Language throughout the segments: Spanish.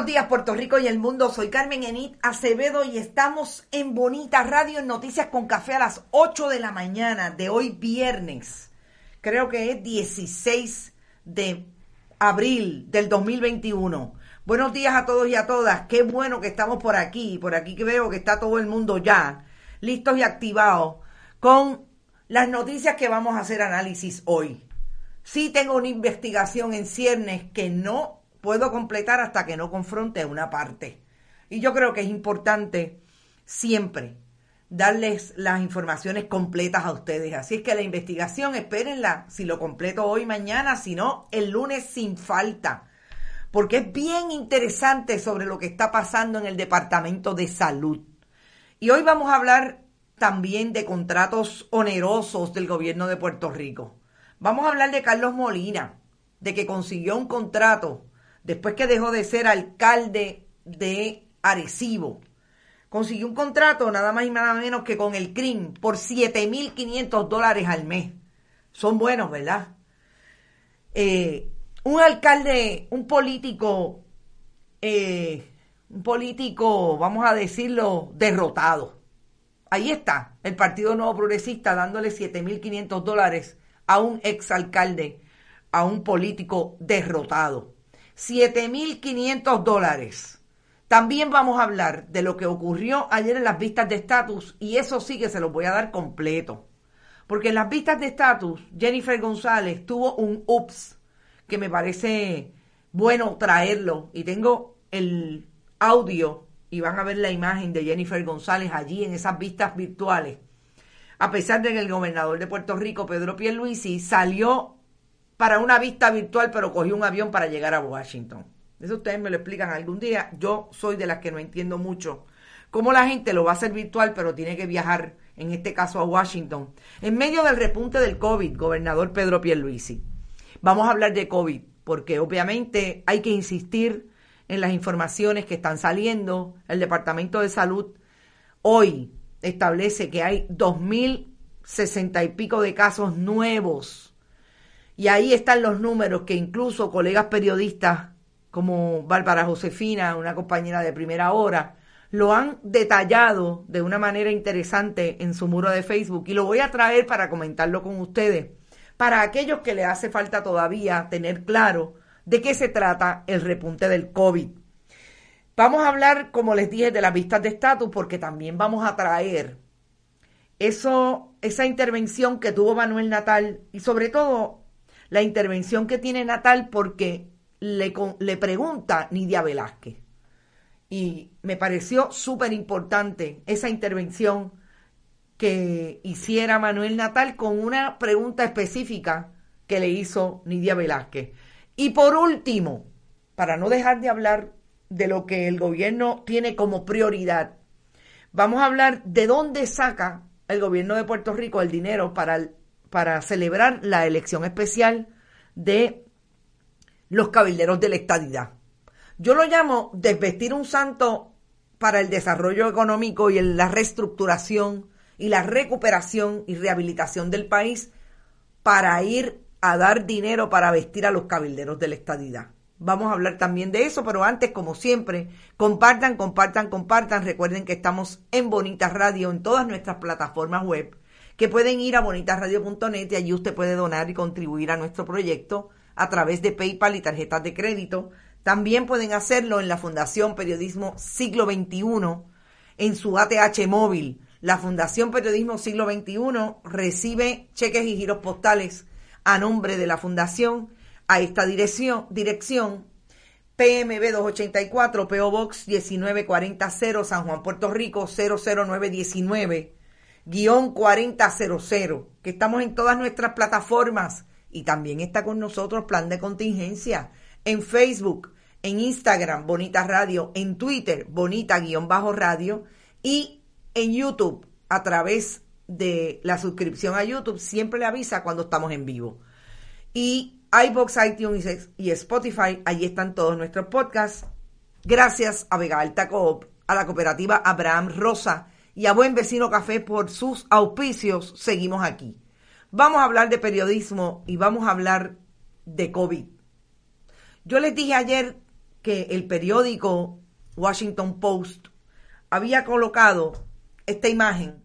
buenos días Puerto Rico y el mundo. Soy Carmen Enit Acevedo y estamos en Bonita Radio en Noticias con Café a las 8 de la mañana de hoy viernes. Creo que es 16 de abril del 2021. Buenos días a todos y a todas. Qué bueno que estamos por aquí. Por aquí que veo que está todo el mundo ya listos y activados con las noticias que vamos a hacer análisis hoy. Sí tengo una investigación en ciernes que no puedo completar hasta que no confronte una parte. Y yo creo que es importante siempre darles las informaciones completas a ustedes. Así es que la investigación, espérenla, si lo completo hoy, mañana, si no, el lunes sin falta. Porque es bien interesante sobre lo que está pasando en el Departamento de Salud. Y hoy vamos a hablar también de contratos onerosos del gobierno de Puerto Rico. Vamos a hablar de Carlos Molina, de que consiguió un contrato después que dejó de ser alcalde de Arecibo, consiguió un contrato nada más y nada menos que con el CRIM por 7.500 dólares al mes. Son buenos, ¿verdad? Eh, un alcalde, un político, eh, un político, vamos a decirlo, derrotado. Ahí está, el Partido Nuevo Progresista dándole 7.500 dólares a un exalcalde, a un político derrotado. 7.500 dólares. También vamos a hablar de lo que ocurrió ayer en las vistas de estatus y eso sí que se los voy a dar completo. Porque en las vistas de estatus, Jennifer González tuvo un ups que me parece bueno traerlo y tengo el audio y van a ver la imagen de Jennifer González allí en esas vistas virtuales. A pesar de que el gobernador de Puerto Rico, Pedro Pierluisi, salió para una vista virtual, pero cogió un avión para llegar a Washington. Eso ustedes me lo explican algún día. Yo soy de las que no entiendo mucho cómo la gente lo va a hacer virtual, pero tiene que viajar, en este caso a Washington, en medio del repunte del COVID, gobernador Pedro Pierluisi. Vamos a hablar de COVID, porque obviamente hay que insistir en las informaciones que están saliendo. El Departamento de Salud hoy establece que hay 2.060 y pico de casos nuevos y ahí están los números que incluso colegas periodistas como Bárbara Josefina, una compañera de primera hora, lo han detallado de una manera interesante en su muro de Facebook y lo voy a traer para comentarlo con ustedes, para aquellos que le hace falta todavía tener claro de qué se trata el repunte del COVID. Vamos a hablar, como les dije, de las vistas de estatus porque también vamos a traer eso, esa intervención que tuvo Manuel Natal y sobre todo la intervención que tiene Natal porque le, le pregunta Nidia Velázquez. Y me pareció súper importante esa intervención que hiciera Manuel Natal con una pregunta específica que le hizo Nidia Velázquez. Y por último, para no dejar de hablar de lo que el gobierno tiene como prioridad, vamos a hablar de dónde saca el gobierno de Puerto Rico el dinero para el para celebrar la elección especial de los cabilderos de la estadidad. Yo lo llamo desvestir un santo para el desarrollo económico y la reestructuración y la recuperación y rehabilitación del país para ir a dar dinero para vestir a los cabilderos de la estadidad. Vamos a hablar también de eso, pero antes, como siempre, compartan, compartan, compartan. Recuerden que estamos en Bonita Radio en todas nuestras plataformas web que pueden ir a bonitasradio.net y allí usted puede donar y contribuir a nuestro proyecto a través de PayPal y tarjetas de crédito. También pueden hacerlo en la Fundación Periodismo Siglo XXI, en su ATH móvil. La Fundación Periodismo Siglo XXI recibe cheques y giros postales a nombre de la Fundación a esta dirección, dirección PMB 284, PO Box 1940 San Juan, Puerto Rico 00919 guion 4000, que estamos en todas nuestras plataformas y también está con nosotros Plan de Contingencia en Facebook, en Instagram, Bonita Radio, en Twitter, Bonita-Radio y en YouTube a través de la suscripción a YouTube. Siempre le avisa cuando estamos en vivo. Y iBox, iTunes y Spotify, allí están todos nuestros podcasts. Gracias a Vega Alta Coop, a la cooperativa Abraham Rosa y a Buen Vecino Café por sus auspicios, seguimos aquí. Vamos a hablar de periodismo y vamos a hablar de COVID. Yo les dije ayer que el periódico Washington Post había colocado esta imagen,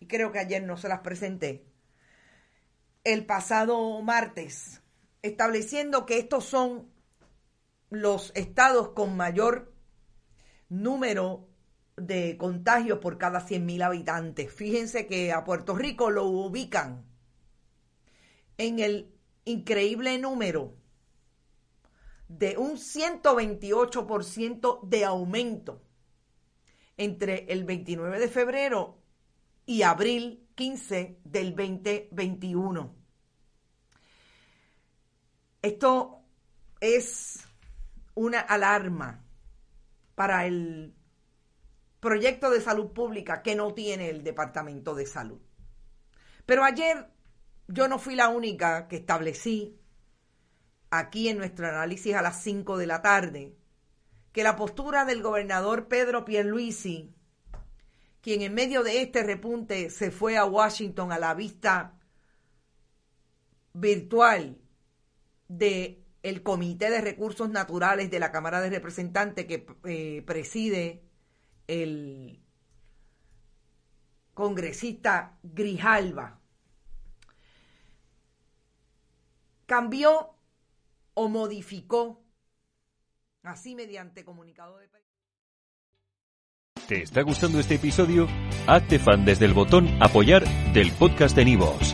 y creo que ayer no se las presenté, el pasado martes, estableciendo que estos son los estados con mayor número de contagios por cada 100.000 habitantes. Fíjense que a Puerto Rico lo ubican en el increíble número de un 128% de aumento entre el 29 de febrero y abril 15 del 2021. Esto es una alarma para el proyecto de salud pública que no tiene el Departamento de Salud. Pero ayer yo no fui la única que establecí aquí en nuestro análisis a las 5 de la tarde que la postura del gobernador Pedro Pierluisi, quien en medio de este repunte se fue a Washington a la vista virtual de el Comité de Recursos Naturales de la Cámara de Representantes que eh, preside el congresista Grijalva, cambió o modificó así mediante comunicado de ¿Te está gustando este episodio? Hazte fan desde el botón apoyar del podcast de Nivos.